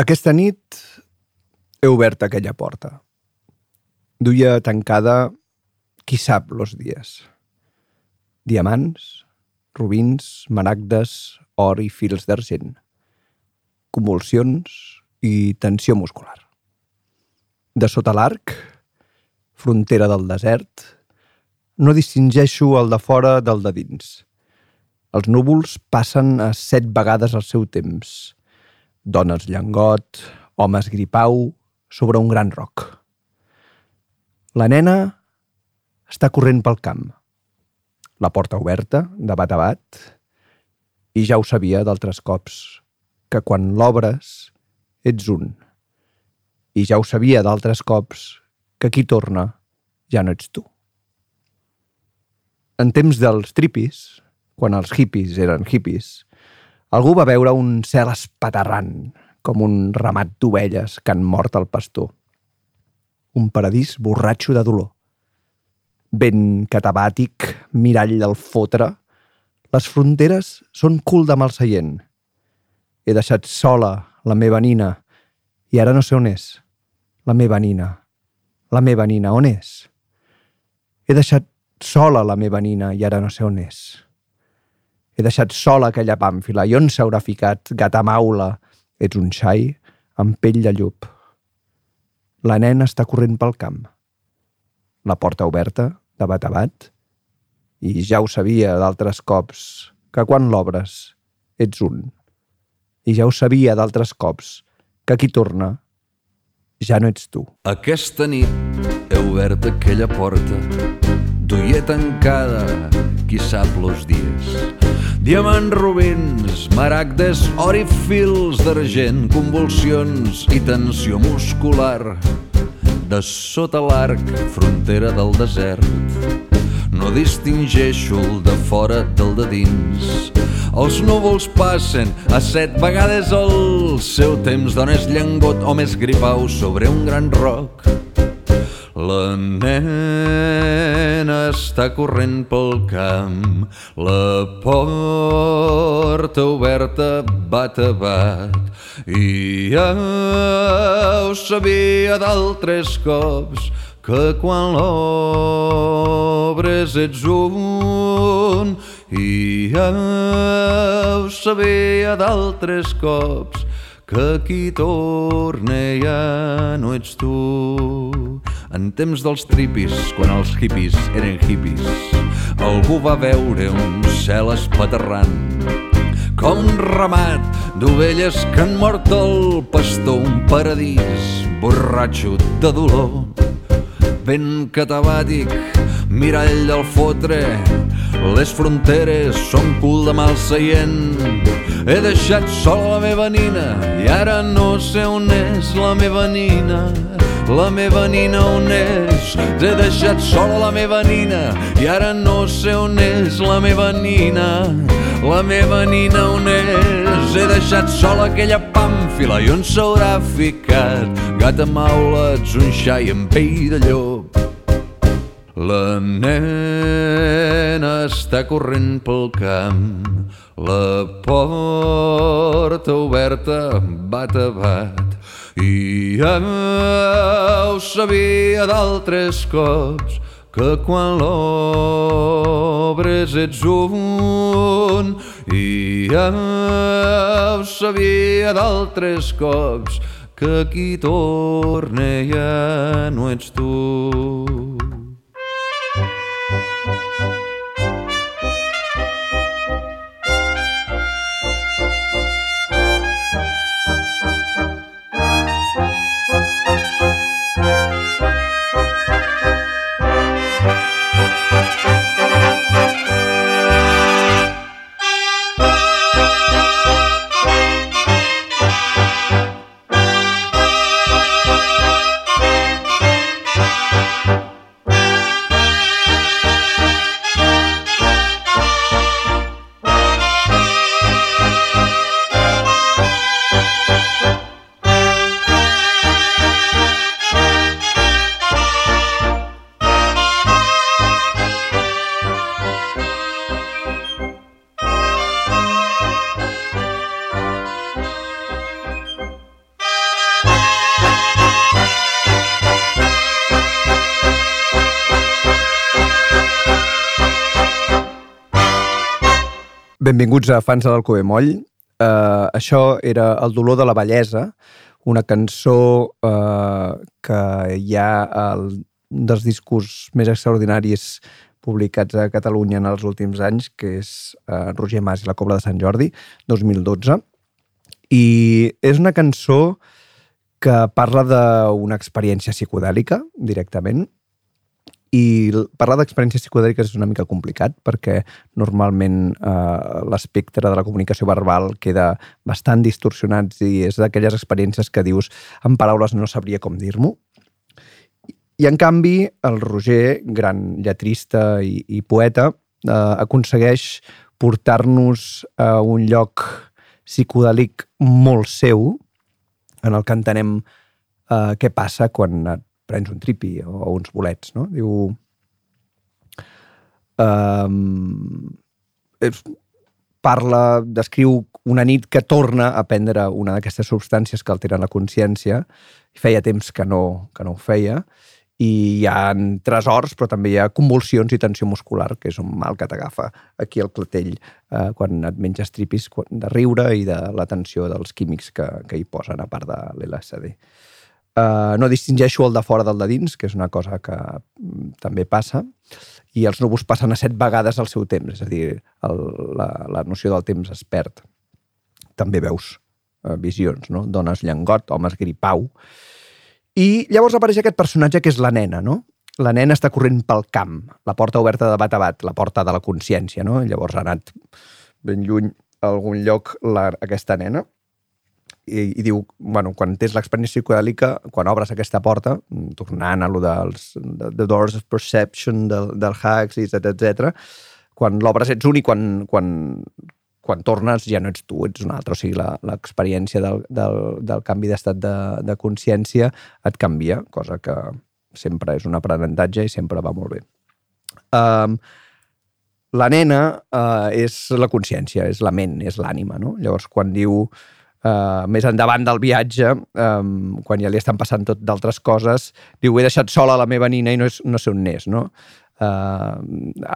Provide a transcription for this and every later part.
Aquesta nit he obert aquella porta. Duia tancada qui sap los dies. Diamants, rubins, maragdes, or i fils d'argent. Convulsions i tensió muscular. De sota l'arc, frontera del desert, no distingeixo el de fora del de dins. Els núvols passen a set vegades el seu temps. Dones llengot, homes gripau, sobre un gran roc. La nena està corrent pel camp. La porta oberta, de bat a bat, i ja ho sabia d'altres cops, que quan l'obres ets un. I ja ho sabia d'altres cops, que qui torna ja no ets tu. En temps dels tripis, quan els hippies eren hippies, algú va veure un cel espaterrant, com un ramat d'ovelles que han mort el pastor. Un paradís borratxo de dolor. Vent catabàtic, mirall del fotre, les fronteres són cul de mal seient. He deixat sola la meva nina i ara no sé on és. La meva nina. La meva nina, on és? He deixat sola la meva nina i ara no sé on és. He deixat sola aquella pàmfila. I on s'haurà ficat, gata maula? Ets un xai amb pell de llup. La nena està corrent pel camp. La porta oberta, de bat a bat, i ja ho sabia d'altres cops, que quan l'obres ets un. I ja ho sabia d'altres cops, que qui torna ja no ets tu. Aquesta nit he obert aquella porta, duia tancada, qui sap los dies. Diamants rubins, maragdes, or i fils d'argent, convulsions i tensió muscular. De sota l'arc, frontera del desert, no distingeixo el de fora del de dins. Els núvols passen a set vegades el seu temps, dones llengot o més gripau sobre un gran roc. La nena està corrent pel camp, la porta oberta bat a bat, i ja ho sabia d'altres cops, que quan l'obres ets un, i ja ho sabia d'altres cops, que qui torna ja no ets tu. En temps dels tripis, quan els hippies eren hippies, algú va veure un cel espaterrant com ramat d'ovelles que han mort el pastor, un paradís borratxo de dolor. Ben catabàtic, mirall del fotre, les fronteres són cul de mal seient. He deixat sola la meva nina i ara no sé on és la meva nina. La meva nina on és? He deixat sola la meva nina i ara no sé on és la meva nina. La meva nina on és? He deixat sola aquella pàmfila i on s'haurà ficat? Gata maula, ets un xai amb pell de llop. La nena està corrent pel camp, la porta oberta bat a bat, i ja ho sabia d'altres cops, que quan l'obres ets un, i ja ho sabia d'altres cops, que qui torna ja no ets tu. Benvinguts a Fans de l'Alcover Moll. Uh, això era El dolor de la bellesa, una cançó uh, que hi ha el, un dels discos més extraordinaris publicats a Catalunya en els últims anys, que és uh, Roger Mas i la Cobla de Sant Jordi, 2012. I és una cançó que parla d'una experiència psicodèlica, directament, i parlar d'experiències psicodèliques és una mica complicat perquè normalment eh, l'espectre de la comunicació verbal queda bastant distorsionat i és d'aquelles experiències que dius en paraules no sabria com dir-m'ho. I en canvi el Roger, gran lletrista i, i poeta, eh, aconsegueix portar-nos a un lloc psicodèlic molt seu en el que entenem eh, què passa quan et prens un tripi o, o uns bolets, no? Diu... Um, és, parla, descriu una nit que torna a prendre una d'aquestes substàncies que alteren la consciència. Feia temps que no, que no ho feia. I hi ha tresors, però també hi ha convulsions i tensió muscular, que és un mal que t'agafa aquí al clatell eh, quan et menges tripis de riure i de la tensió dels químics que, que hi posen, a part de l'LSD. Uh, no distingeixo el de fora del de dins, que és una cosa que mm, també passa, i els núvols passen a set vegades el seu temps, és a dir, el, la, la noció del temps es perd. També veus uh, visions, no? Dones llengot, homes gripau. I llavors apareix aquest personatge que és la nena, no? La nena està corrent pel camp, la porta oberta de bat a bat, la porta de la consciència, no? Llavors ha anat ben lluny a algun lloc la, aquesta nena, i, i diu, bueno, quan tens l'experiència psicodèlica, quan obres aquesta porta, tornant a lo dels the, the doors of perception del, del Hacks, etc etc, quan l'obres ets un i quan, quan, quan tornes ja no ets tu, ets un altre. O sigui, l'experiència del, del, del canvi d'estat de, de consciència et canvia, cosa que sempre és un aprenentatge i sempre va molt bé. Um, la nena uh, és la consciència, és la ment, és l'ànima, no? Llavors, quan diu més endavant del viatge, um, quan ja li estan passant tot d'altres coses, diu, he deixat sola la meva nina i no, és, no sé on és, no? Uh,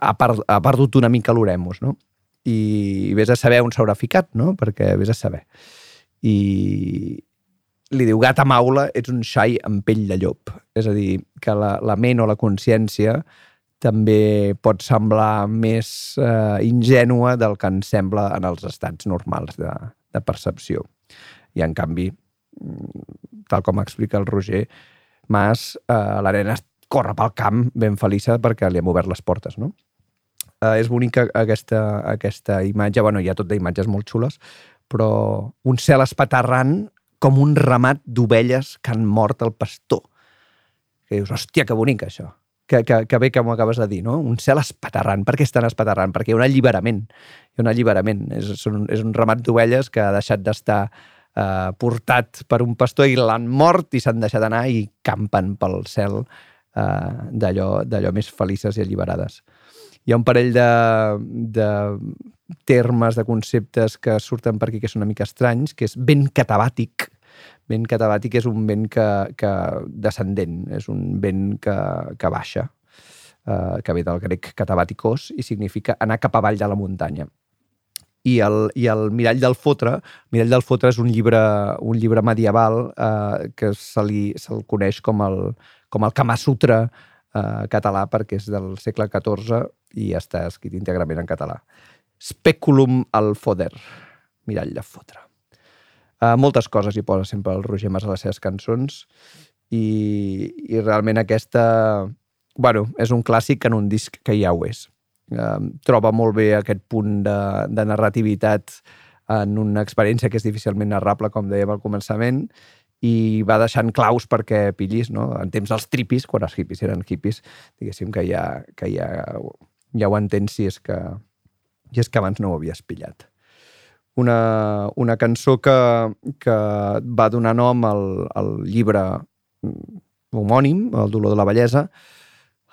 ha, per, ha perdut una mica l'oremus, no? I vés a saber on s'haurà ficat, no? Perquè vés a saber. I li diu, gata maula, ets un xai amb pell de llop. És a dir, que la, la ment o la consciència també pot semblar més uh, ingènua del que ens sembla en els estats normals de, de percepció. I, en canvi, tal com explica el Roger, Mas, eh, la nena corre pel camp ben feliça perquè li hem obert les portes, no? Eh, és bonica aquesta, aquesta imatge, bueno, hi ha tot d'imatges molt xules, però un cel espaterrant com un ramat d'ovelles que han mort el pastor. Que dius, hòstia, que bonic això. Que, que, que bé que m'ho acabes de dir, no? Un cel espaterrant. Per què estan espaterrant? Perquè hi ha un alliberament. Hi ha un alliberament. És, és un ramat d'ovelles que ha deixat d'estar eh, portat per un pastor i l'han mort i s'han deixat anar i campen pel cel eh, d'allò més felices i alliberades. Hi ha un parell de, de termes, de conceptes que surten per aquí que són una mica estranys, que és vent catabàtic. Vent catabàtic és un vent que, que descendent, és un vent que, que baixa, eh, que ve del grec catabàticos i significa anar cap avall de la muntanya i el, i el Mirall del Fotre. Mirall del Fotre és un llibre, un llibre medieval eh, que se li, coneix com el, com el Kama Sutra eh, català perquè és del segle XIV i està escrit íntegrament en català. Speculum al Foder, Mirall de Fotre. Eh, moltes coses hi posa sempre el Roger Mas a les seves cançons i, i realment aquesta... Bueno, és un clàssic en un disc que ja ho és eh, troba molt bé aquest punt de, de narrativitat en una experiència que és difícilment narrable, com dèiem al començament, i va deixant claus perquè pillis, no? En temps dels tripis, quan els hippies eren hippies, diguéssim que ja, que ja, ja ho entens si és que, i és que abans no ho havies pillat. Una, una cançó que, que va donar nom al, al llibre homònim, El dolor de la bellesa,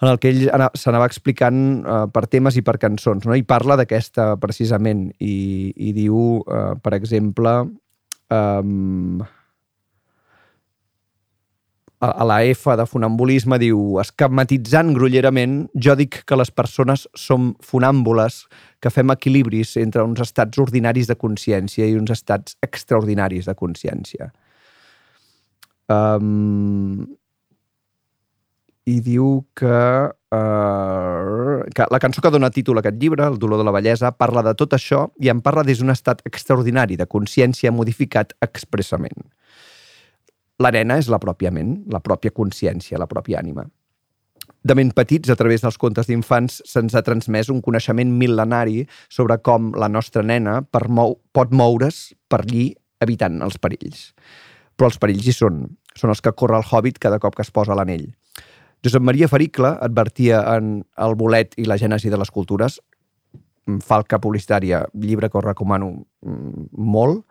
en el que ell s'anava explicant uh, per temes i per cançons, no? i parla d'aquesta precisament, i, i diu, uh, per exemple, um, a, la F de funambulisme diu esquematitzant grollerament, jo dic que les persones som funàmbules, que fem equilibris entre uns estats ordinaris de consciència i uns estats extraordinaris de consciència. Um, I diu que, uh, que la cançó que dona títol a aquest llibre, El dolor de la bellesa, parla de tot això i en parla des d'un estat extraordinari de consciència modificat expressament. L'arena és la pròpia ment, la pròpia consciència, la pròpia ànima. De ben petits, a través dels contes d'infants, se'ns ha transmès un coneixement mil·lenari sobre com la nostra nena per mou, pot moure's per allí evitant els perills. Però els perills hi són. Són els que corre el hobbit cada cop que es posa l'anell. Josep Maria Faricle advertia en El bolet i la gènesi de les cultures, falca publicitària, llibre que us recomano mm, molt,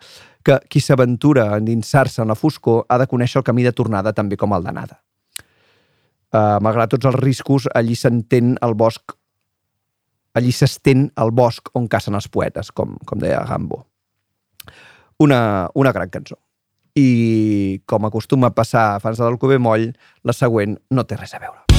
que qui s'aventura a endinsar-se en la foscor ha de conèixer el camí de tornada també com el d'anada. Uh, malgrat tots els riscos, allí s'entén el bosc allí s'estén el bosc on cacen els poetes, com, com deia Gambo. Una, una gran cançó. I, com acostuma a passar a fans de l'Alcobé Moll, la següent no té res a veure.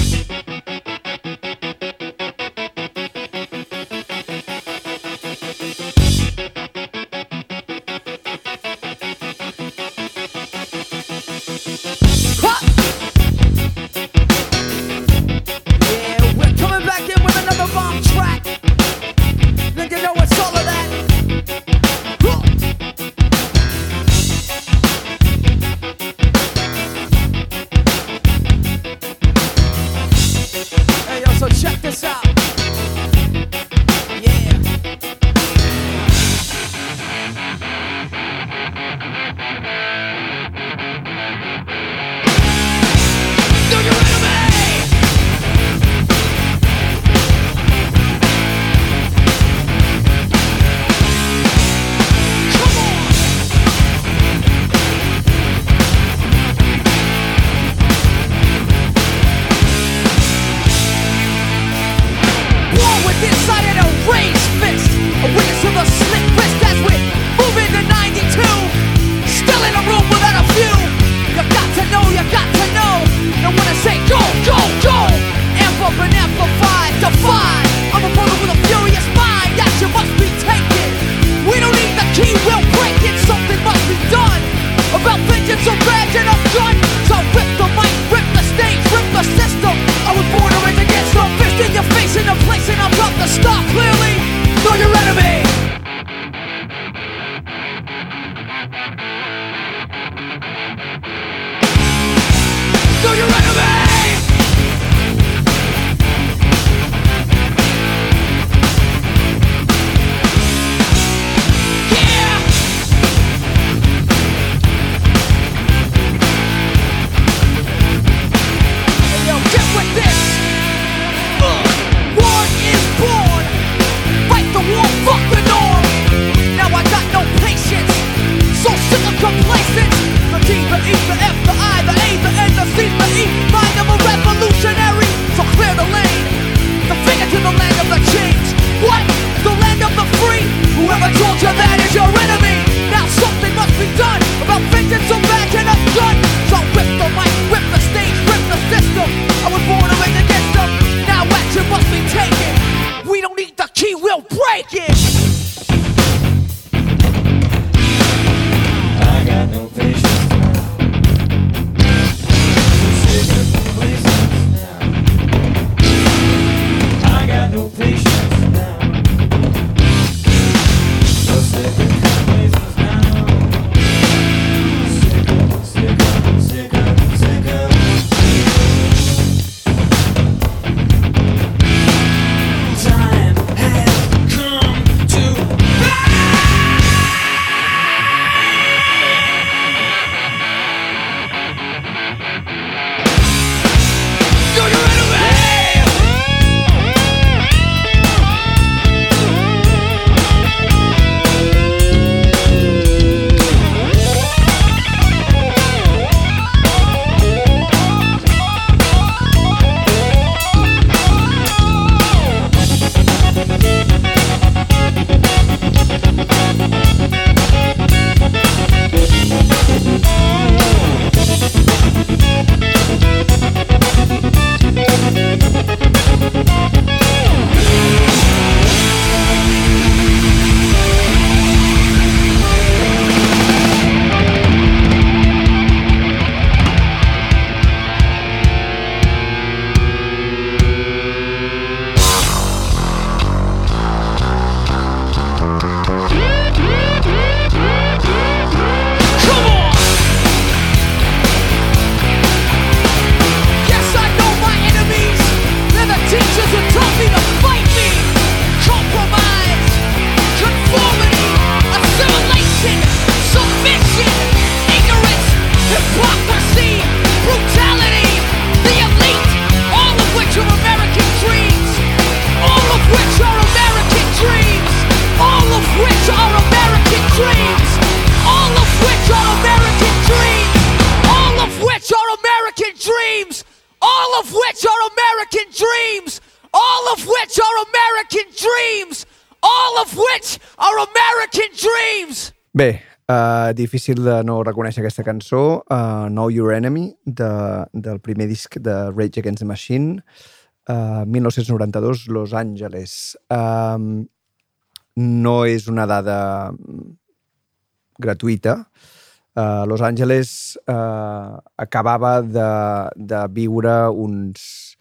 Difícil de no reconèixer aquesta cançó, uh, Know Your Enemy, de, del primer disc de Rage Against the Machine, uh, 1992, Los Angeles. Um, no és una dada gratuïta. Uh, Los Angeles uh, acabava de, de viure uns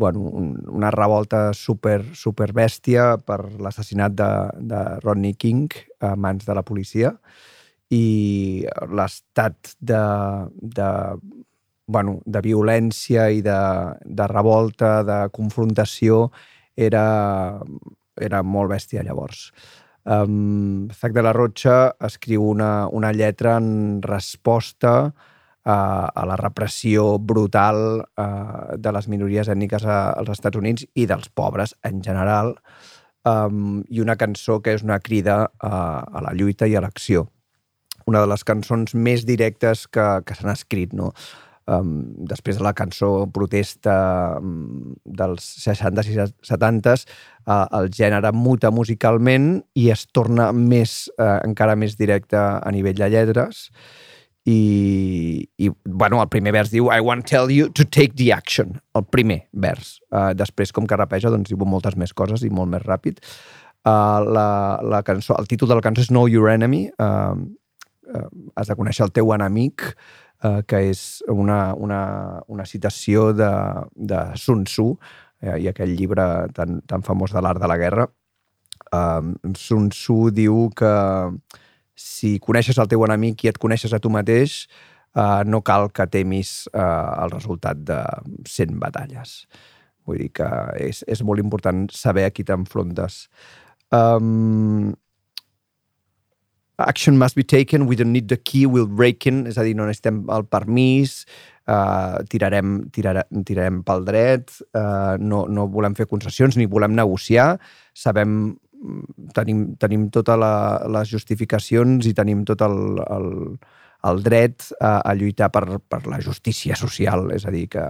bueno, un, una revolta super, super bèstia per l'assassinat de, de Rodney King a mans de la policia i l'estat de, de, bueno, de violència i de, de revolta, de confrontació, era, era molt bèstia llavors. Um, Zac de la Rocha escriu una, una lletra en resposta a, a la repressió brutal uh, de les minories ètniques a, als Estats Units i dels pobres en general, um, i una cançó que és una crida a, a la lluita i a l'acció. Una de les cançons més directes que, que s'han escrit, no? Um, després de la cançó protesta um, dels 60s i 70s, uh, el gènere muta musicalment i es torna més, uh, encara més directe a nivell de lletres. I, i bueno, el primer vers diu I want to tell you to take the action, el primer vers. Uh, després, com que rapeja, doncs diu moltes més coses i molt més ràpid. Uh, la, la cançó, el títol de la cançó és Know Your Enemy, uh, uh, has de conèixer el teu enemic, uh, que és una, una, una citació de, de Sun Tzu, uh, i aquell llibre tan, tan famós de l'art de la guerra. Uh, Sun Tzu diu que si coneixes el teu enemic i et coneixes a tu mateix, uh, no cal que temis uh, el resultat de 100 batalles. Vull dir que és, és molt important saber a qui t'enfrontes. Um, action must be taken, we don't need the key, we'll break in, és a dir, no necessitem el permís, uh, tirarem, tirarem, tirarem pel dret, uh, no, no volem fer concessions ni volem negociar, sabem tenim, tenim totes les justificacions i tenim tot el, el, el dret a, a lluitar per, per la justícia social, és a dir, que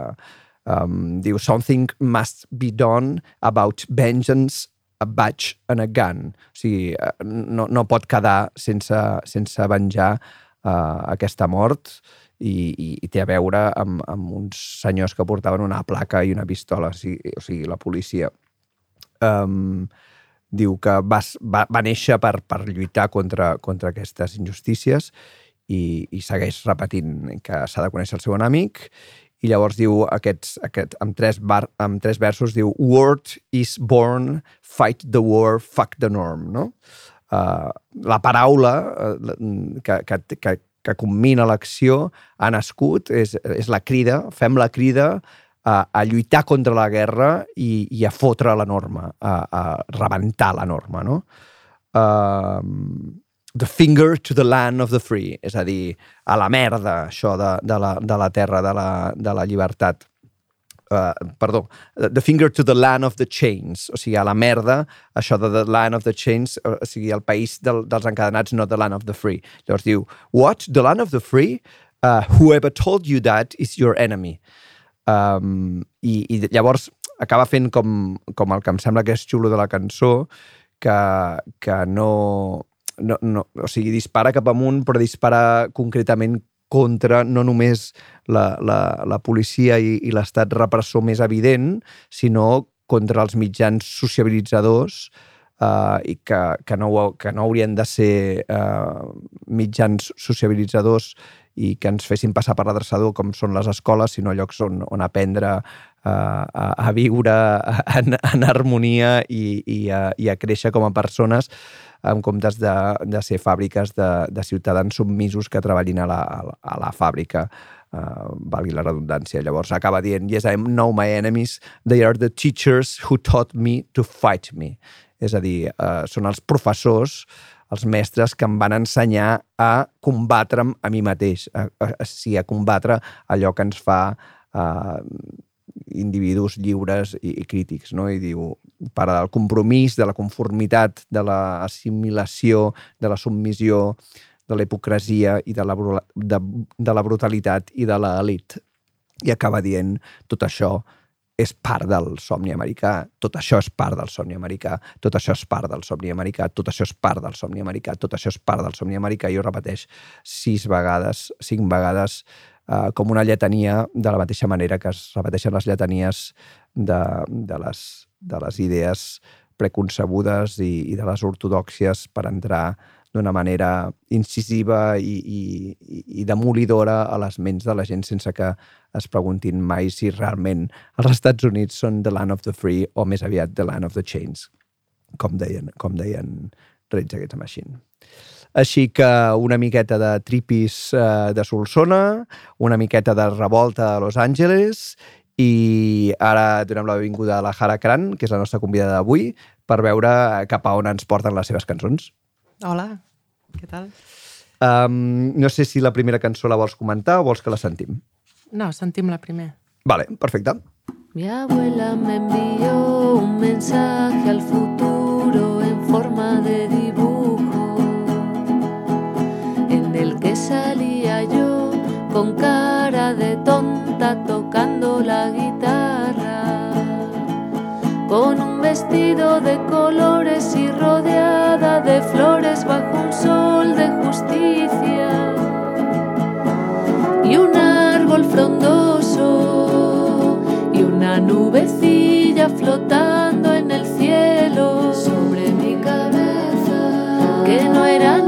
um, diu something must be done about vengeance badge and a gun. O sigui, no, no pot quedar sense, sense venjar uh, aquesta mort i, i, i té a veure amb, amb uns senyors que portaven una placa i una pistola, o sigui, o sigui la policia. Um, diu que va, va, va néixer per, per lluitar contra, contra aquestes injustícies i, i segueix repetint que s'ha de conèixer el seu enemic i llavors diu aquests, aquest, amb, tres bar, amb tres versos, diu Word is born, fight the war, fuck the norm, no? Uh, la paraula uh, que, que, que, que combina l'acció ha nascut, és, és la crida, fem la crida a, a lluitar contra la guerra i, i a fotre la norma, a, a rebentar la norma, no? Uh, the finger to the land of the free, és a dir, a la merda, això de, de, la, de la terra, de la, de la llibertat. Uh, perdó, the finger to the land of the chains, o sigui, a la merda, això de the land of the chains, o sigui, el país del, dels encadenats, no the land of the free. Llavors diu, what? The land of the free? Uh, whoever told you that is your enemy. Um, i, I llavors acaba fent com, com el que em sembla que és xulo de la cançó, que, que no, no, no... O sigui, dispara cap amunt, però dispara concretament contra no només la, la, la policia i, i l'estat repressor més evident, sinó contra els mitjans sociabilitzadors uh, i que, que, no, que no haurien de ser uh, mitjans sociabilitzadors i que ens fessin passar per l'adreçador com són les escoles, sinó llocs on, on aprendre uh, a, a viure en, en harmonia i, i, a, i a créixer com a persones en comptes de, de ser fàbriques de, de ciutadans submisos que treballin a la, a la fàbrica, uh, valgui la redundància. Llavors acaba dient, yes, I know my enemies, they are the teachers who taught me to fight me. És a dir, uh, són els professors els mestres que em van ensenyar a combatre'm a mi mateix, a, a, a, a combatre allò que ens fa uh, individus lliures i, i crítics, no? I diu, per al compromís, de la conformitat, de l'assimilació, de la submissió, de la hipocresia i de la, de, de la brutalitat i de l'elit. i acaba dient tot això és part del somni americà, tot això és part del somni americà, tot això és part del somni americà, tot això és part del somni americà, tot això és part del somni americà, i ho repeteix sis vegades, cinc vegades, eh, com una lletania, de la mateixa manera que es repeteixen les lletanies de, de, les, de les idees preconcebudes i, i de les ortodoxies per entrar d'una manera incisiva i, i, i demolidora a les ments de la gent sense que es preguntin mai si realment els Estats Units són the land of the free o més aviat the land of the chains, com deien, com deien Rage Against the Machine. Així que una miqueta de tripis eh, de Solsona, una miqueta de revolta a Los Angeles i ara donem la benvinguda a la Jara Kran, que és la nostra convidada d'avui, per veure cap a on ens porten les seves cançons. Hola, què tal? Um, no sé si la primera cançó la vols comentar o vols que la sentim. No, sentim la primer. Vale, perfecte. Mi abuela me envió un mensaje al futuro en forma de dibujo, con cara de tonta tocando la guitarra, con un vestido de colores y rodeada de flores bajo un sol de justicia. Y un árbol frondoso y una nubecilla flotando en el cielo. Sobre mi cabeza que no era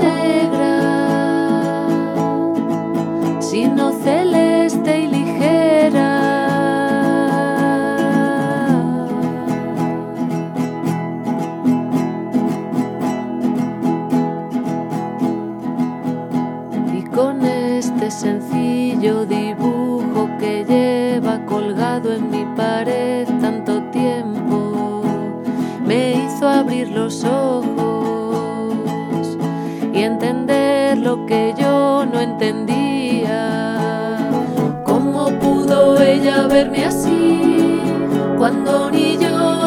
verme así cuando ni yo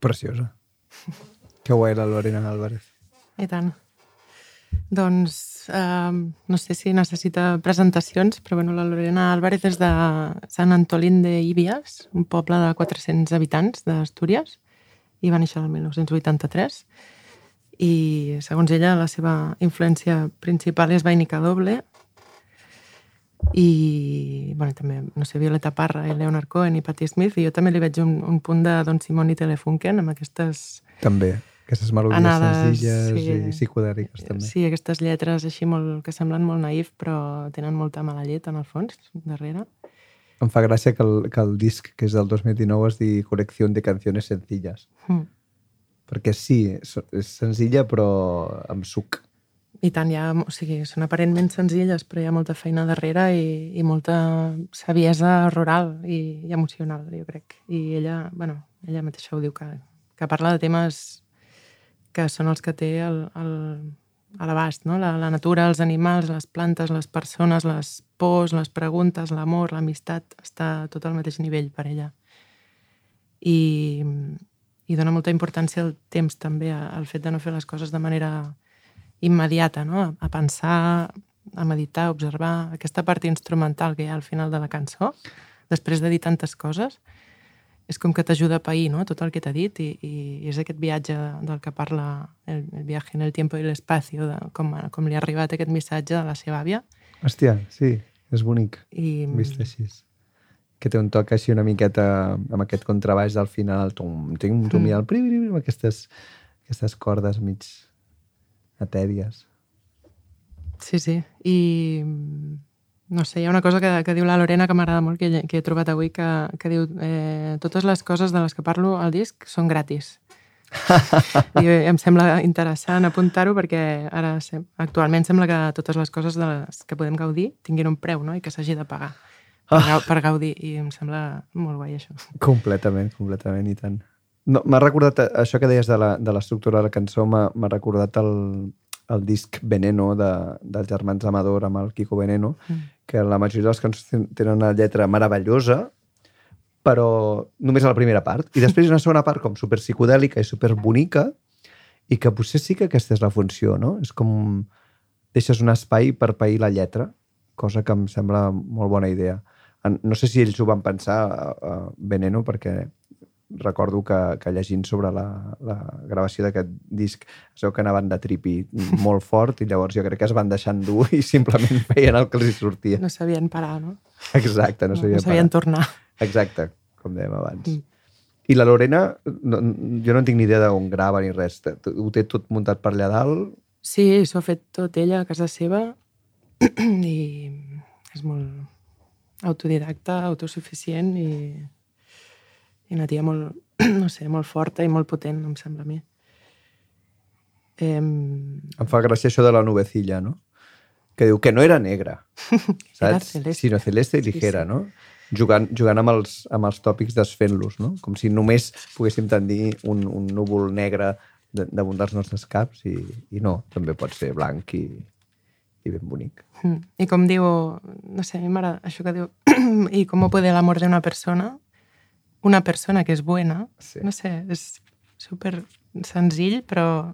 Preciosa. Que guai Lorena Álvarez. I tant. Doncs eh, no sé si necessita presentacions, però bueno, la Lorena Álvarez és de Sant Antolín de Ibias, un poble de 400 habitants d'Astúries, i va néixer el 1983. I, segons ella, la seva influència principal és Vainica Doble, i bueno, també, no sé, Violeta Parra i Leonard Cohen i Patti Smith, i jo també li veig un, un punt de Don Simon i Telefunken amb aquestes També. Aquestes melodies Anades, senzilles sí. i psicodèliques, també. Sí, aquestes lletres així molt, que semblen molt naïf, però tenen molta mala llet en el fons, darrere. Em fa gràcia que el, que el disc, que és del 2019, es digui Col·lecció de canciones sencilles. Mm. Perquè sí, és senzilla, però amb suc. I tant, ha, o sigui, són aparentment senzilles, però hi ha molta feina darrere i, i molta saviesa rural i, i emocional, jo crec. I ella, bueno, ella mateixa ho diu, que, que parla de temes que són els que té el, el, a l'abast, no? La, la natura, els animals, les plantes, les persones, les pors, les preguntes, l'amor, l'amistat, està tot al mateix nivell per ella. I, i dona molta importància al temps també, al fet de no fer les coses de manera immediata, no? a, pensar, a meditar, a observar aquesta part instrumental que hi ha al final de la cançó, després de dir tantes coses, és com que t'ajuda a pair no? tot el que t'ha dit i, i és aquest viatge del que parla el, el viatge en el tiempo i l'espacio, de com, com li ha arribat aquest missatge de la seva àvia. Hòstia, sí, és bonic, I, vist així. Que té un toc així una miqueta amb aquest contrabaix del final, tum, tum, tum, i el prim, aquestes, aquestes cordes mig etèries. Sí, sí. I no sé, hi ha una cosa que, que diu la Lorena que m'agrada molt, que, que he trobat avui, que, que diu eh, totes les coses de les que parlo al disc són gratis. I em sembla interessant apuntar-ho perquè ara actualment sembla que totes les coses de les que podem gaudir tinguin un preu no? i que s'hagi de pagar per, gau per gaudir i em sembla molt guai això. Completament, completament, i tant. No, m'ha recordat, això que deies de la- de l'estructura de la cançó, m'ha recordat el, el disc Veneno de, dels germans Amador amb el Kiko Veneno, Mm. que la majoria de les cançons ten- tenen una lletra meravellosa, però només a la primera part. I després una segona part com super psicodèlica i super bonica i que potser sí que aquesta és la funció, no? És com deixes un espai per pair la lletra, cosa que em sembla molt bona idea. No sé si ells ho van pensar a Veneno, perquè recordo que, que llegint sobre la, la gravació d'aquest disc es veu que anaven de tripi molt fort i llavors jo crec que es van deixar endur i simplement feien el que els sortia. No sabien parar, no? Exacte, no no sabien sabien parar. tornar. Exacte, com dèiem abans. Mm. I la Lorena, no, jo no tinc ni idea d'on grava ni res. Ho té tot muntat per allà dalt? Sí, s'ho ha fet tot ella a casa seva i és molt autodidacta, autosuficient i, i una tia molt, no sé, molt forta i molt potent, em sembla a mi. Em, Em fa gràcia això de la nubecilla, no? Que diu que no era negra, Era saps? celeste. Sinó celeste i Sí, ligera, sí. no? Jugant, jugant amb, els, amb els tòpics desfent-los, no? Com si només poguéssim tendir un, un núvol negre de- damunt dels nostres caps i, i no, també pot ser blanc i, i ben bonic. Mm. I com diu, no sé, a mi m'agrada això que diu, i com puede el amor de una persona, una persona que és buena, Sí. no sé, és super senzill, però,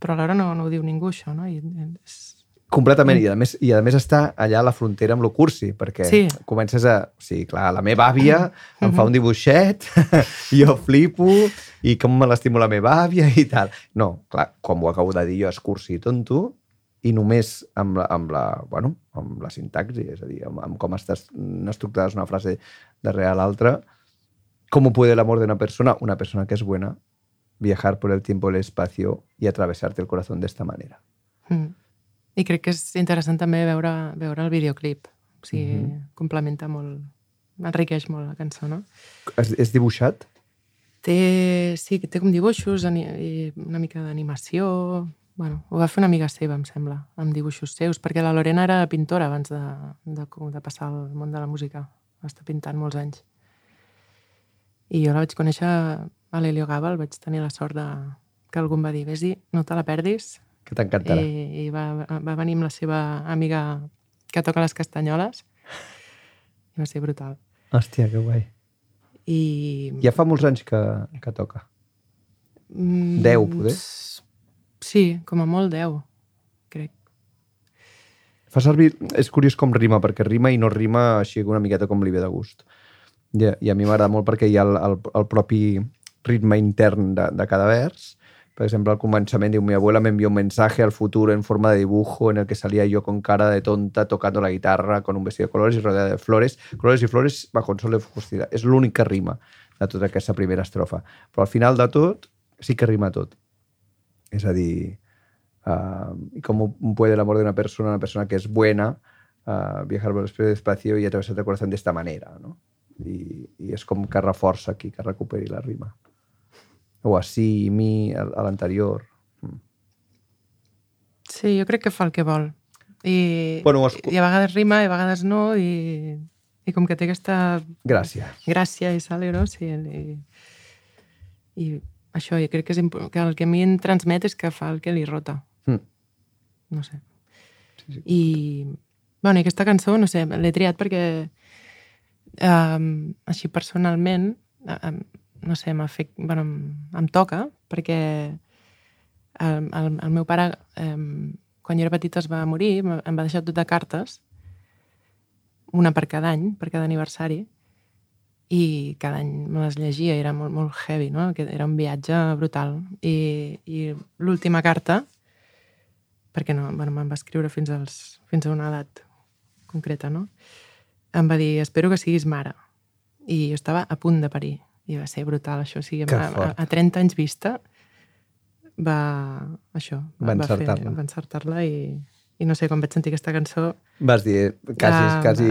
però alhora no, no ho diu ningú, això, no? I és, Completament, i a més, i a més està allà a la frontera amb lo cursi, perquè Sí. comences a... Sí, clar, la meva àvia em fa un dibuixet, jo flipo, i com me l'estimo la meva àvia i tal. No, clar, com ho acabo de dir jo, és cursi i tonto, i només amb la, amb la, bueno, amb la sintaxi, és a dir, amb, amb com estàs estructurades una frase darrere l'altra, ¿Cómo puede el amor de una persona, una persona que es buena, viajar por el tiempo el espacio y atravesarte el corazón de esta manera? Mm. I crec que és interessant també veure, veure el videoclip. O sigui, mm -hmm. complementa molt, enriqueix molt la cançó, no? És, és dibuixat? Té, sí, té com dibuixos i una mica d'animació... Bueno, ho va fer una amiga seva, em sembla, amb dibuixos seus, perquè la Lorena era pintora abans de, de, de passar al món de la música. Va estar pintant molts anys. I jo la vaig conèixer a l'Helio Gabal, vaig tenir la sort de que algú em va dir, vés no te la perdis, Que t'encantarà. i, i va, va venir amb la seva amiga que toca les castanyoles i va ser brutal. Hòstia, que guai. I... Ja fa molts anys que, que toca. Mm, 10, poder? Sí, com a molt 10, crec. Fa servir... És curiós com rima, perquè rima i no rima així una miqueta com li ve de gust. I, i a mi m'agrada molt perquè hi ha el, el, el propi ritme intern de, de cada vers. Per exemple, al començament diu mi abuela me envió un mensaje al futuro en forma de dibujo en el que salía yo con cara de tonta tocando la guitarra con un vestido de colores y rodeada de flores. Colores y flores bajo un sol de fugosidad. És l'únic que rima de tota aquesta primera estrofa. Però al final de tot sí que rima tot. És a dir, uh, cómo puede el amor de una persona, una persona que es buena, uh, viajar por el espacio y atravesar el corazón de esta manera, no? I, i és com que reforça aquí, que recuperi la rima. O així, i mi, a a l'anterior. Sí, jo crec que fa el que vol. I, Bueno, escu- i a vegades rima, i a vegades no, i, i com que té aquesta Gràcies. gràcia i sale, no? Sí, i, i això, jo crec que, és que el que a mi em transmet és que fa el que li rota. Mm. No sé. Sí, sí. I, bueno, i aquesta cançó, no sé, l'he triat perquè um, així personalment, um, no sé, fet, bueno, em, em toca, perquè el, el, el meu pare, um, quan jo era petita, es va morir, em va deixar tot de cartes, una per cada any, per cada aniversari, i cada any me les llegia, era molt, molt heavy, no? Era un viatge brutal. I, i l'última carta, perquè no, bueno, me'n va escriure fins, als, fins a una edat concreta, no? Em va dir, espero que siguis mare. I jo estava a punt de parir. I va ser brutal, això. O sigui, a, a, a 30 anys vista va... Això. Va fer- encertar-la. Va encertar-la i, i no sé, quan vaig sentir aquesta cançó... Vas dir, quasi, Ah, quasi...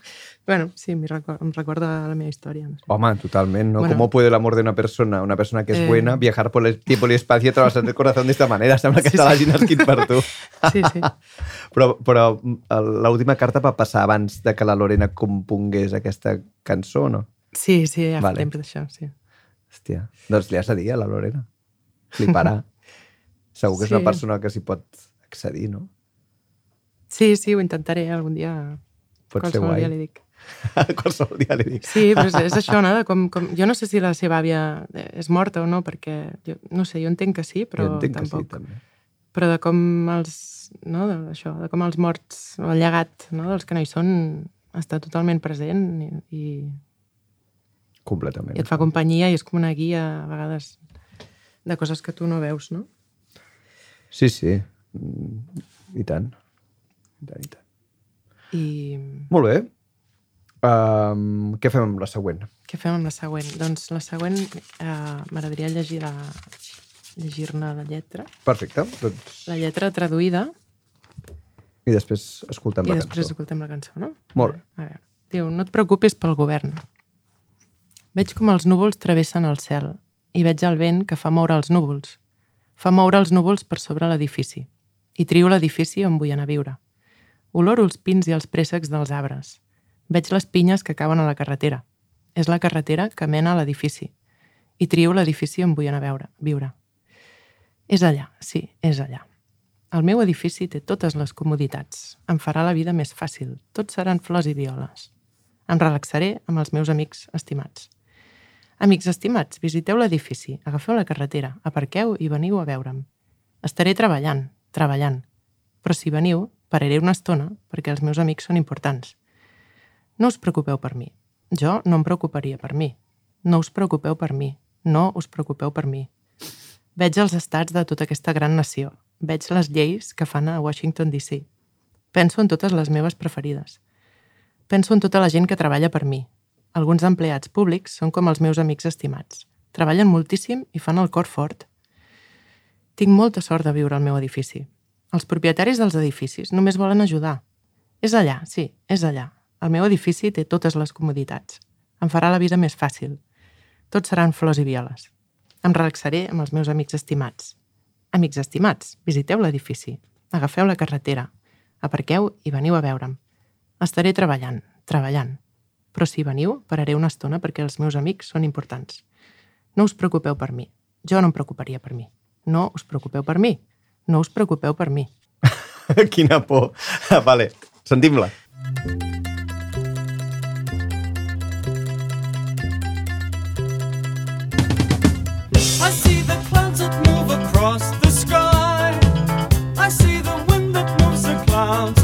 bueno, sí, em recorda, em recorda la meva història. No sé. Home, totalment, ¿no? Bueno. ¿Cómo puede el amor de una persona, una persona que es Eh. buena, viajar por el tiempo y el espacio y atravesar el corazón de esta manera? Sembla que Sí, te sí. escrit per tu. Sí, sí. Però, però l'última carta va passar abans de que la Lorena compongués aquesta cançó, no? Sí, sí, ja fa Vale. temps d'això, sí. Hòstia, doncs li has de dir a la Lorena. Fliparà. Segur que és una Sí. persona que s'hi pot accedir, no? Sí, sí, ho intentaré algun dia. Pot ser Qualsevol guai. dia li dic. Qualsevol dia li dic. Sí, però és, és això, no? De com, com... Jo no sé si la seva àvia és morta o no, perquè, jo, no sé, jo entenc que sí, però tampoc. que sí, també. Però de com els, no, de, això, de com els morts, el llegat no, dels que no hi són, està totalment present i, i, Completament. i et fa companyia i és com una guia, a vegades, de coses que tu no veus, no? Sí, sí. Mm, I tant. I tant, i tant. I Molt bé. Um, què fem amb la següent? què fem amb la següent? Doncs la següent eh, m'agradaria llegir la llegir-ne la lletra. Perfecte. Doncs, La lletra traduïda I després escoltem i la després cançó. escoltem la cançó, no? Molt bé. A veure. Diu, no et preocupis pel govern. Veig com els núvols travessen el cel i veig el vent que fa moure els núvols. Fa moure els núvols per sobre l'edifici. I trio l'edifici on vull anar a viure. Oloro els pins i els préssecs dels arbres. Veig les pinyes que cauen a la carretera. És la carretera que mena a l'edifici. I trio l'edifici on vull anar a veure, viure. És allà, sí, és allà. El meu edifici té totes les comoditats. Em farà la vida més fàcil. Tots seran flors i violes. Em relaxaré amb els meus amics estimats. Amics estimats, visiteu l'edifici, agafeu la carretera, aparqueu i veniu a veure'm. Estaré treballant, treballant. Però si veniu, pararé una estona perquè els meus amics són importants. No us preocupeu per mi. Jo no em preocuparia per mi. No us preocupeu per mi. No us preocupeu per mi. Veig els estats de tota aquesta gran nació. Veig les lleis que fan a Washington DC. Penso en totes les meves preferides. Penso en tota la gent que treballa per mi. Alguns empleats públics són com els meus amics estimats. Treballen moltíssim i fan el cor fort. Tinc molta sort de viure al meu edifici. Els propietaris dels edificis només volen ajudar. És allà, sí, és allà. El meu edifici té totes les comoditats. Em farà la vida més fàcil. Tots seran flors i violes. Em relaxaré amb els meus amics estimats. Amics estimats, visiteu l'edifici. Agafeu la carretera. Aparqueu i veniu a veure'm. Estaré treballant, treballant. Però si veniu, pararé una estona perquè els meus amics són importants. No us preocupeu per mi. Jo no em preocuparia per mi. No us preocupeu per mi. No us preocupeu per mi. Quina por. Vale, sentim-la. 밤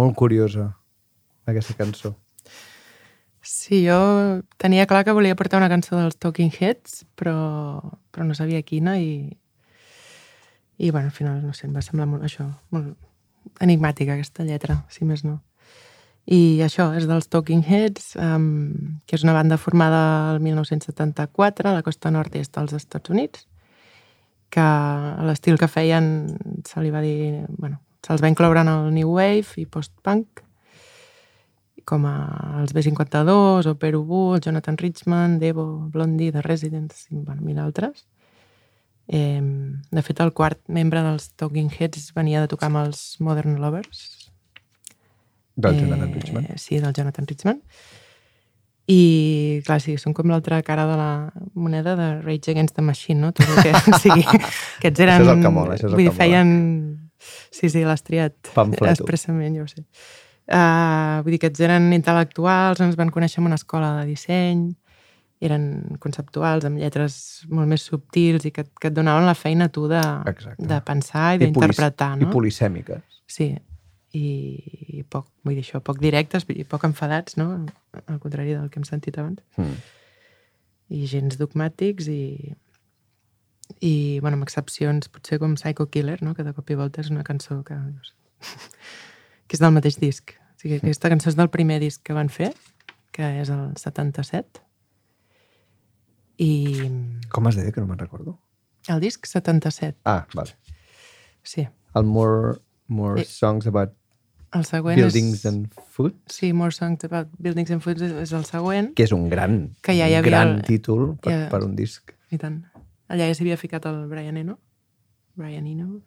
molt curiosa, aquesta cançó. Sí, jo tenia clar que volia portar una cançó dels Talking Heads, però, però no sabia quina i, i bueno, al final, no sé, em va semblar molt, això, molt enigmàtica aquesta lletra, si més no. I això és dels Talking Heads, um, que és una banda formada el 1974 a la costa nord-est dels Estats Units, que l'estil que feien se li va dir... Bueno, se'ls va incloure en el New Wave i post-punk, com a els B-52, o Peru Bull, Jonathan Richman, Devo, Blondie, The Residents, i bueno, mil altres. Eh, de fet, el quart membre dels Talking Heads venia de tocar amb els Modern Lovers. Del Jonathan Richman. Sí, del Jonathan Richman. I, clar, sí, són com l'altra cara de la moneda de Rage Against the Machine, no? Tot el que, o sigui, aquests eren... Això és el que mola, això és el vull dir, que mola. feien... Sí, sí, l'has triat Pamfleto. expressament, jo ho sé. Uh, vull dir que aquests eren intel·lectuals, ens van conèixer en una escola de disseny, eren conceptuals, amb lletres molt més subtils i que, que et donaven la feina a tu de, Exacte. de pensar i I d'interpretar, no? I polisèmiques. Sí, i, i poc, vull dir això, poc directes i poc enfadats, no? Al contrari del que hem sentit abans. Mm. I gens dogmàtics i, i bueno, amb excepcions, potser com Psycho Killer, no? que de cop i volta és una cançó que, que és del mateix disc. O sigui, aquesta cançó és del primer disc que van fer, que és el 77. I Com es deia, que no me'n recordo? el disc 77, Ah, vale. sí. El More, more Eh, Songs About El següent Buildings és... and Food, Sí, More Songs About Buildings and Foods és, és el següent. que és un gran, Que ja hi un havia gran el- títol per, ja- per un disc. I tant. Allà ja s'havia ficat el Brian Eno. Brian Eno.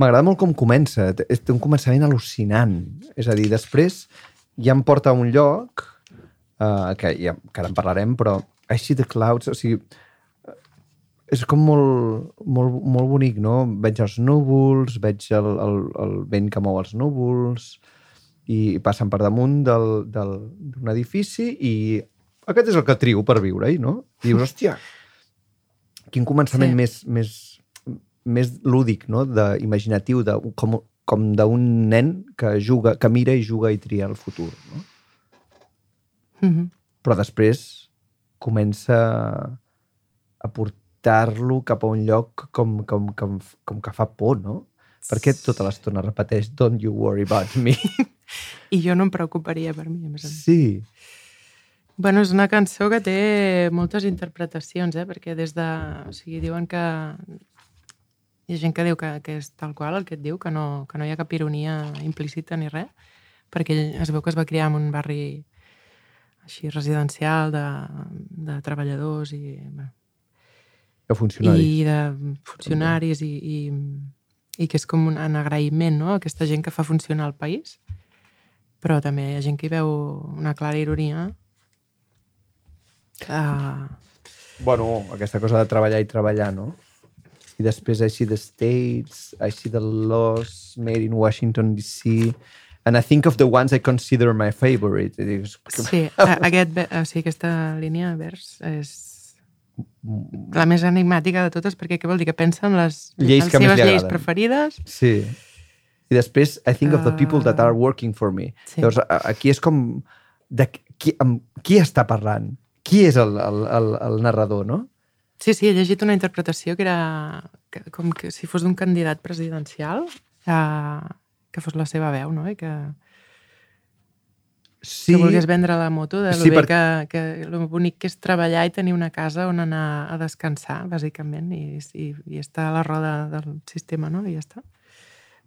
M'agrada molt com comença. Té un començament al·lucinant. És a dir, després ja em porta a un lloc uh, que, ja, que ara en parlarem, però I see the clouds, o sigui, eh, és com molt, molt, molt bonic, no? Veig els núvols, veig el, el, el vent que mou els núvols i passen per damunt d'un edifici i aquest és el que trio per viure-hi, no? I dius, hòstia, quin començament Sí. més, més, més lúdic, no? De, imaginatiu, de, com, com d'un nen que juga, que mira i juga i tria el futur. No? Mm -hmm. però després comença a portar-lo cap a un lloc com, com, com, com que fa por, no? Per què tota l'estona repeteix Don't you worry about me? I jo no em preocuparia per mi, a més a més. Sí, Bueno, és una cançó que té moltes interpretacions, eh? perquè des de... O sigui, diuen que... Hi ha gent que diu que, que és tal qual el que et diu, que no, que no hi ha cap ironia implícita ni res, perquè ell es veu que es va criar en un barri així residencial de, de treballadors i, bueno, que funcionaris. i de funcionaris i, i, i que és com un, en agraïment no? a aquesta gent que fa funcionar el país però també hi ha gent que hi veu una clara ironia que, Bueno, aquesta cosa de treballar i treballar, no? I després I see the States, I see the laws made in Washington, D.C., and I think of the ones I consider my favorite. Sí, aquest, o sigui, aquesta línia de vers és la més enigmàtica de totes perquè què vol dir? Que pensa en les, Lleis les que seves lleis preferides Sí. I després, I think of the people that Ah. are working for me. Sí. Llavors, aquí és com... De qui, amb qui està parlant? Qui és el, el, el, el narrador, no? Sí, sí, he llegit una interpretació que era que, com que si fos d'un candidat presidencial eh, que fos la seva veu, no? I que, Sí, que volgués vendre la moto de lo Sí, bé per- que, que lo bonic que és treballar i tenir una casa on anar a descansar, bàsicament, i, i, i estar a la roda del sistema, no? I ja està.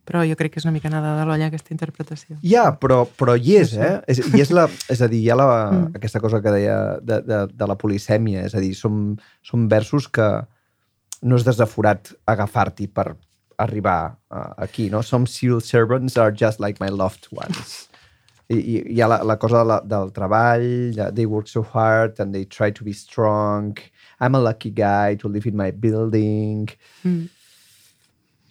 Però jo crec que és una mica nada de l'olla aquesta interpretació. Ja, però, però hi és, eh? És, I és, la, és a dir, hi ha la, Mm. aquesta cosa que deia de, de, de la polisèmia, és a dir, són, són versos que no és desaforat agafar-t'hi per arribar uh, aquí, no? Some civil servants are just like my loved ones. I, i hi ha la, la cosa de la, del treball, de, they work so hard and they try to be strong. I'm a lucky guy to live in my building. Mm.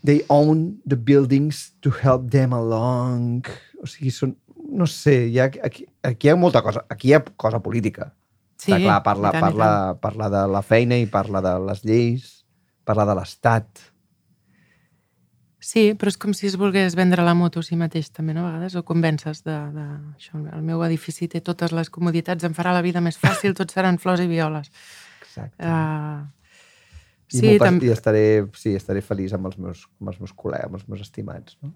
They own the buildings to help them along. O sigui, són... No sé, hi ha, aquí, aquí hi ha molta cosa. Aquí hi ha cosa política. Sí, Està clar, parla, tant, parla, parla de la feina i parla de les lleis, parla de l'Estat. Sí, però és com si es volgués vendre la moto a si mateix també, no? A vegades, o convences de, de això, el meu edifici té totes les comoditats, em farà la vida més fàcil, tots seran flors i violes. Exacte. Uh, I, sí, també... I estaré, sí, estaré feliç amb els meus, amb els meus col·legues, amb els meus estimats. No?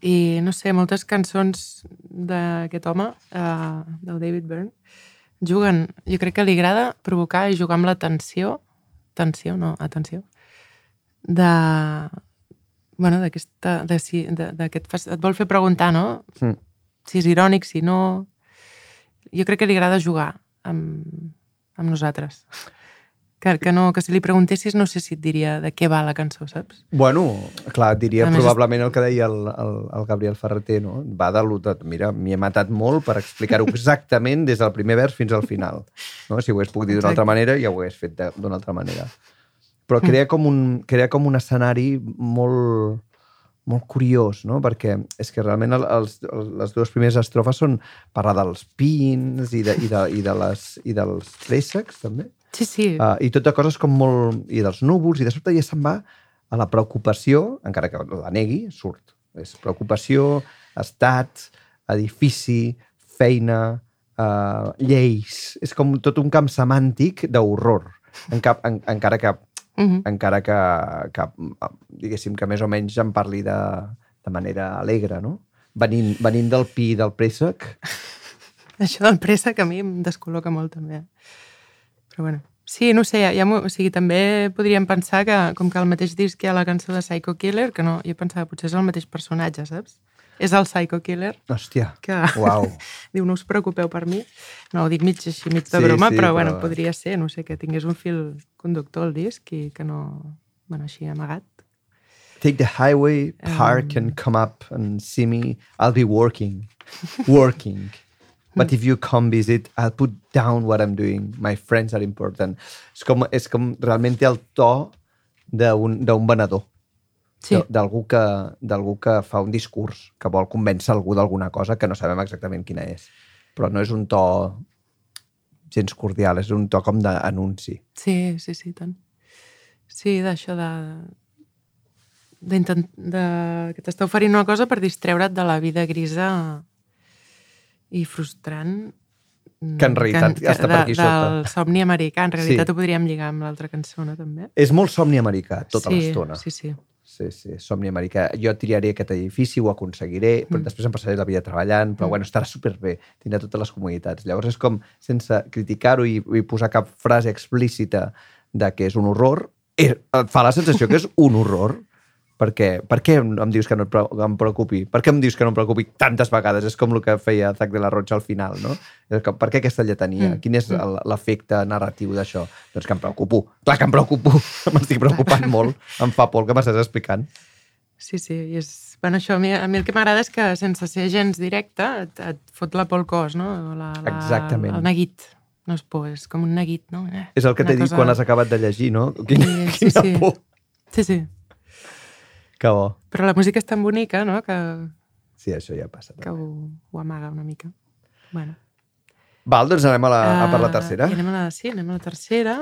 I, no sé, moltes cançons d'aquest home, uh, del David Byrne, juguen... Jo crec que li agrada provocar i jugar amb la tensió, tensió, no, atenció, de... Bueno, d'aquesta... de si- de- d'aquest... Et vol fer preguntar, no? Mm. Si és irònic, si no... Jo crec que li agrada jugar amb, amb nosaltres. Que, que, no, que si li preguntessis no sé si et diria de què va la cançó, saps? Bueno, clar, et diria A més, probablement el que deia el, el, el Gabriel Ferreter, no? Va de de, mira, m'hi he matat molt per explicar-ho exactament des del primer vers fins al final. No? Si ho hagués pogut dir d'una altra manera, ja ho hagués fet d'una altra manera. Però crea com un, crea com un escenari molt, molt curiós, no? Perquè és que realment el, els, el, les dues primeres estrofes són parlar dels pins i, de, i, de, i, de les, i dels préssecs, també. Sí, sí. Uh, I tot de coses com molt... I dels núvols, i de sobte ja se'n va a la preocupació, encara que la negui, surt. És preocupació, estat, edifici, feina, uh, lleis... És com tot un camp semàntic d'horror. En cap, en, encara que Uh -huh. encara que, que, diguéssim, que més o menys em parli de, de manera alegre, no? Venint, venint del pi del préssec, Això del préssec a mi em descol·loca molt, també. Però bueno. Sí, no sé, ja, o sigui, també podríem pensar que, com que al mateix disc hi ha la cançó de Psycho Killer, que no, jo pensava que potser és el mateix personatge, saps? És el Psycho Killer, hòstia, que uau. diu, no us preocupeu per mi. No, ho dic mig així, mig de Sí, broma, sí, però, però- bueno, podria ser, no sé, que tingués un fil conductor al disc i que no... Bueno, així amagat. Take the highway, park and come up and see me. I'll be working, working. But if you come visit, I'll put down what I'm doing. My friends are important. És com, és com realment té el to d'un venedor. Sí, d'algú que, que fa un discurs, que vol convèncer algú d'alguna cosa que no sabem exactament quina és. Però no és un to gens cordial, és un to com d'anunci. Sí, sí, sí, tant. Sí, d'això de... de... que t'està oferint una cosa per distreure't de la vida grisa i frustrant mm, Que en realitat està per aquí de, sota. Del somni americà. En realitat Sí. ho podríem lligar amb l'altra cançó, no, també? És molt somni americà, tota sí, l'estona. Sí, sí. Sí, sí, somni americà. Jo triaré aquest edifici, ho aconseguiré, però Mm. després em passaré la vida treballant, però Mm. bueno, estarà superbé, tindrà totes les comoditats. Llavors és com, sense criticar-ho i, i posar cap frase explícita de que és un horror, eh, et fa la sensació que és un horror. Per què? Per què em dius que no em preocupi? Per què em dius que no em preocupi tantes vegades? És com el que feia Zac de la Rocha al final, no? Per què aquesta lletania? Mm. Quin és el- l'efecte narratiu d'això? Doncs que em preocupo. Clar que em preocupo. M'estic preocupant molt. Em fa por que m'estàs explicant. Sí, sí, i és... Bueno, això, a mi, a mi el que m'agrada és que sense ser gens directe et, et fot la por al cos, no? La, la, Exactament. El neguit. No és por, és com un neguit, no? Eh, És el que t'he dit cosa- quan has acabat de llegir, no? Quina, Sí, sí, quina sí. por. Sí, sí. Que bo. Però la música és tan bonica, no?, que, Sí, això ja passa. que ho, ho amaga una mica. Bueno. Val, doncs anem a, la, a per la Ah, tercera. anem a la, sí, anem a la tercera.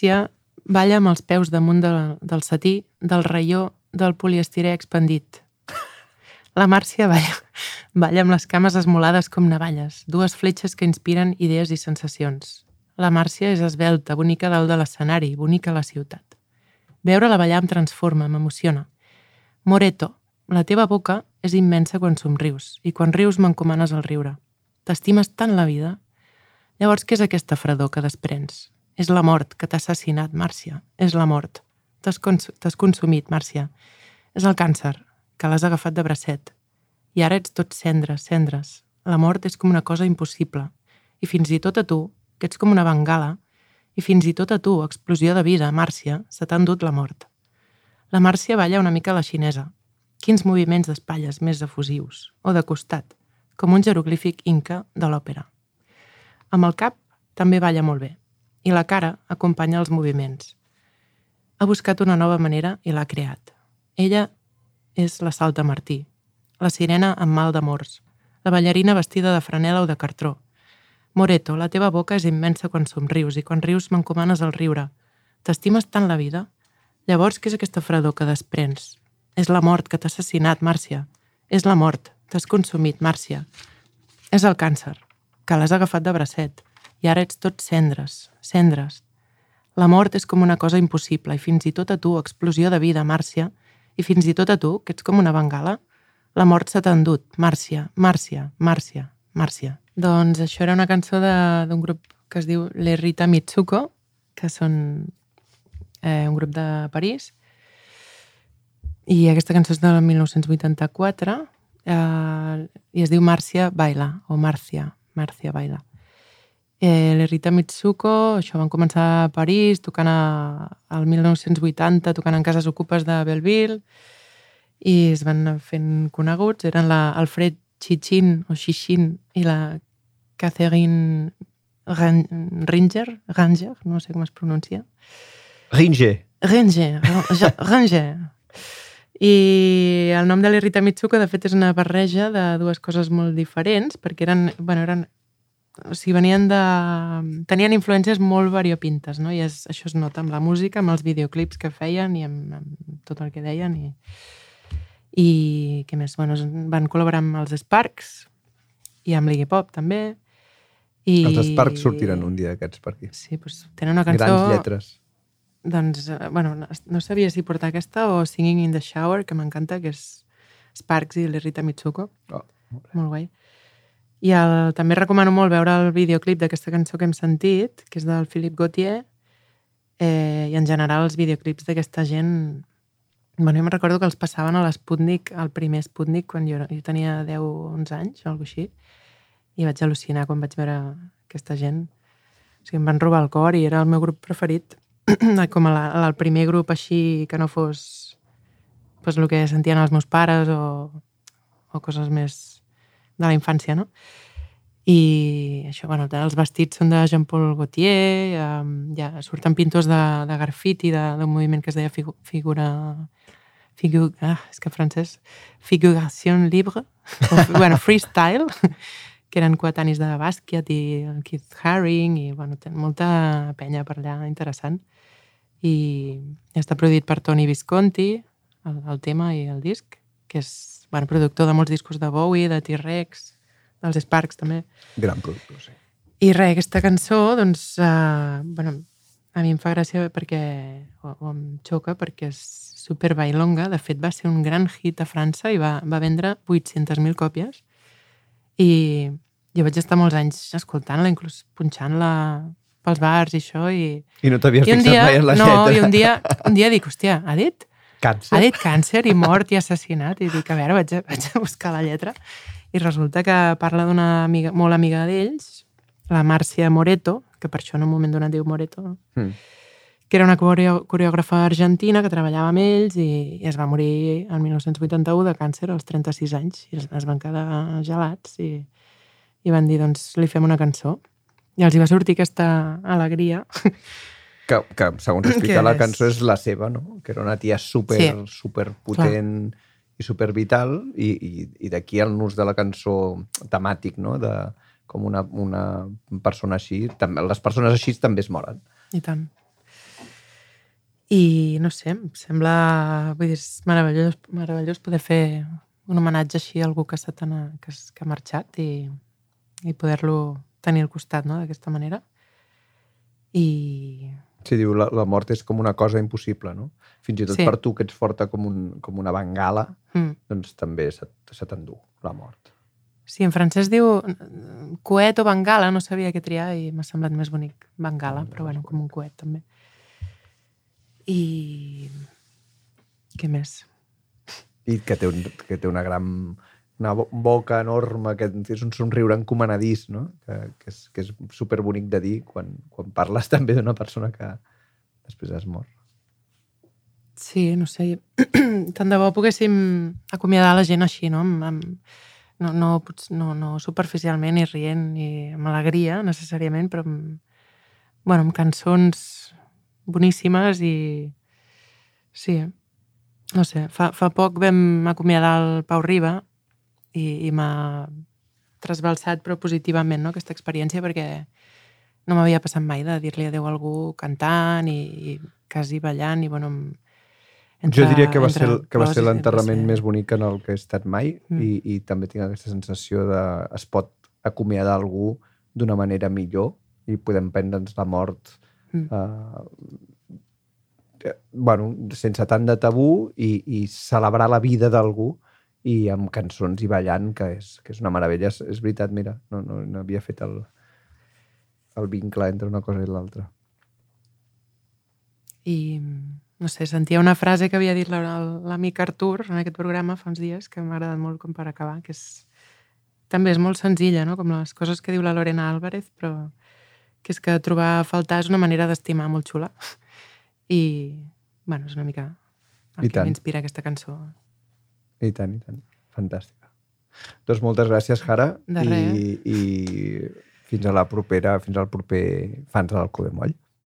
La Màrcia balla amb els peus damunt de, del satí, del raió, del poliestirè expandit. La Màrcia balla, balla amb les cames esmolades com navalles, dues fletxes que inspiren idees i sensacions. La Màrcia és esbelta, bonica dalt de l'escenari, bonica a la ciutat. Veure-la ballar em transforma, m'emociona. Moreto, la teva boca és immensa quan somrius, i quan rius m'encomanes el riure. T'estimes tant la vida? Llavors, què és aquesta fredor que desprens? És la mort que t'ha assassinat, Màrcia. És la mort. T'has cons consumit, Màrcia. És el càncer, que l'has agafat de bracet. I ara ets tot cendres, cendres. La mort és com una cosa impossible. I fins i tot a tu, que ets com una bengala, i fins i tot a tu, explosió de vida, Màrcia, se t'ha endut la mort. La Màrcia balla una mica a la xinesa. Quins moviments d'espatlles més efusius, o de costat, com un jeroglífic inca de l'òpera. Amb el cap també balla molt bé, i la cara acompanya els moviments. Ha buscat una nova manera i l'ha creat. Ella és la Salta Martí, la sirena amb mal d'amors, la ballarina vestida de franela o de cartró. Moreto, la teva boca és immensa quan somrius i quan rius m'encomanes el riure. T'estimes tant la vida? Llavors, què és aquesta fredor que desprens? És la mort que t'ha assassinat, Màrcia. És la mort. T'has consumit, Màrcia. És el càncer, que l'has agafat de bracet. I ara ets tot cendres, cendres. La mort és com una cosa impossible i fins i tot a tu, explosió de vida, Màrcia, i fins i tot a tu, que ets com una bengala, la mort se t'ha endut. Màrcia, Màrcia, Màrcia, Màrcia. Doncs això era una cançó d'un grup que es diu Le Rita Mitsuko, que són eh, un grup de París. I aquesta cançó és del 1984 eh, i es diu Màrcia Baila, o Màrcia, Màrcia Baila. Eh, L'Erita Mitsuko, això van començar a París, tocant a, al 1980, tocant en cases ocupes de Belleville, i es van fent coneguts. Eren la Alfred Chichin, o Chichin, i la Catherine Ran- Ringer, Ranger, no sé com es pronuncia. Ringe. Ranger, Ra- Ranger. I el nom de l'Erita Mitsuko, de fet, és una barreja de dues coses molt diferents, perquè eren, bueno, eren o sigui, venien de... tenien influències molt variopintes, no? I és, això es nota amb la música, amb els videoclips que feien i amb, amb tot el que deien. I, i què més? Bueno, van col·laborar amb els Sparks i amb l'Iggy Pop, també. I... Els Sparks sortiran un dia d'aquests per aquí. Sí, doncs tenen una cançó... Grans lletres. Doncs, eh, bueno, no, sabia si portar aquesta o Singing in the Shower, que m'encanta, que és Sparks i l'Erita Mitsuko. Oh, Molt guai. I el, també recomano molt veure el videoclip d'aquesta cançó que hem sentit, que és del Philippe Gauthier, eh, i en general els videoclips d'aquesta gent... Bueno, jo me'n recordo que els passaven a l'Sputnik, al primer Sputnik, quan jo, jo tenia 10 o 11 anys, o alguna així, i vaig al·lucinar quan vaig veure aquesta gent. O sigui, em van robar el cor i era el meu grup preferit, com a la, el primer grup així que no fos pues, el que sentien els meus pares o, o coses més de la infància, no? I això, bueno, els vestits són de Jean-Paul Gaultier, um, ja surten pintors de, de grafiti, de- d'un moviment que es deia figu, figura, figu ah, és que francès, Figuration Libre, o, bueno, Freestyle, que eren coetanis de Basquiat i Keith Haring, i bueno, ten molta penya per allà interessant. I està produït per Tony Visconti, el, el tema i el disc, que és bueno, productor de molts discos de Bowie, de T-Rex, dels Sparks també. Gran productor, sí. I res, aquesta cançó, doncs, uh, bueno, a mi em fa gràcia perquè, o, o em xoca perquè és super bailonga. De fet, va ser un gran hit a França i va, va vendre 800.000 còpies. I jo vaig estar molts anys escoltant-la, inclús punxant-la pels bars i això. I, I no t'havies fixat dia, mai en la no, lletra. i un dia, un dia dic, hòstia, ha dit? Càncer. Ha dit càncer i mort i assassinat. I dic, a veure, vaig a, vaig a buscar la lletra. I resulta que parla d'una amiga, molt amiga d'ells, la Màrcia Moreto, que per això en un moment donat diu Moreto, no? Mm. que era una coreògrafa argentina que treballava amb ells i, i es va morir el 1981 de càncer als 36 anys i es, es van quedar gelats i, i van dir, doncs, li fem una cançó. I els hi va sortir aquesta alegria. Que, que segons explica la cançó és la seva, no? Que era una tia super, Sí. super potent i super vital i, i, i d'aquí el nus de la cançó temàtic, no? De, com una, una persona així. També, les persones així també es moren. I tant. I no sé, em sembla... Vull dir, és meravellós, meravellós poder fer un homenatge així a algú que, està tan a, que, que ha marxat i, i poder-lo tenir al costat no? d'aquesta manera. I Sí, diu, la, la mort és com una cosa impossible, no? Fins i tot Sí. per tu, que ets forta com, un, com una bengala, mm, doncs també se, se t'endú la mort. sí, en francès diu coet o bengala, no sabia què triar i m'ha semblat més bonic bengala, però bueno, com un coet també. I... Què més? I que té, un, que té una gran una bo- boca enorme, que és un somriure encomanadís, no? Que, que, és, que és superbonic de dir quan, quan parles també d'una persona que després es mor. Sí, no sé, tant de bo poguéssim acomiadar la gent així, no? Amb, amb, no, no, no, no superficialment i rient i amb alegria, necessàriament, però amb, bueno, amb cançons boníssimes i... Sí, no sé, fa, fa poc vam acomiadar el Pau Riba i, i m'ha trasbalsat però positivament no, aquesta experiència perquè no m'havia passat mai de dir-li adeu a algú cantant i, i quasi ballant i bueno, amb- jo diria que va entre ser, que va ser l'enterrament ser- més bonic en el que he estat mai Mm. i, i també tinc aquesta sensació de es pot acomiadar algú d'una manera millor i podem prendre'ns la mort Mm. eh, eh, bueno, sense tant de tabú i, i celebrar la vida d'algú i amb cançons i ballant, que és, que és una meravella. És, és veritat, mira, no, no, no havia fet el, el vincle entre una cosa i l'altra. I, no sé, sentia una frase que havia dit la- l'amic Artur en aquest programa fa uns dies que m'ha agradat molt com per acabar, que és també és molt senzilla, no? com les coses que diu la Lorena Álvarez, però que és que trobar a faltar és una manera d'estimar molt xula. I, bueno, és una mica el I que m'inspira aquesta cançó. I tant, i tant. Fantàstica. Doncs moltes gràcies, Jara. De res. I, I fins a la propera, fins al proper Fans de l'Alcover Moll.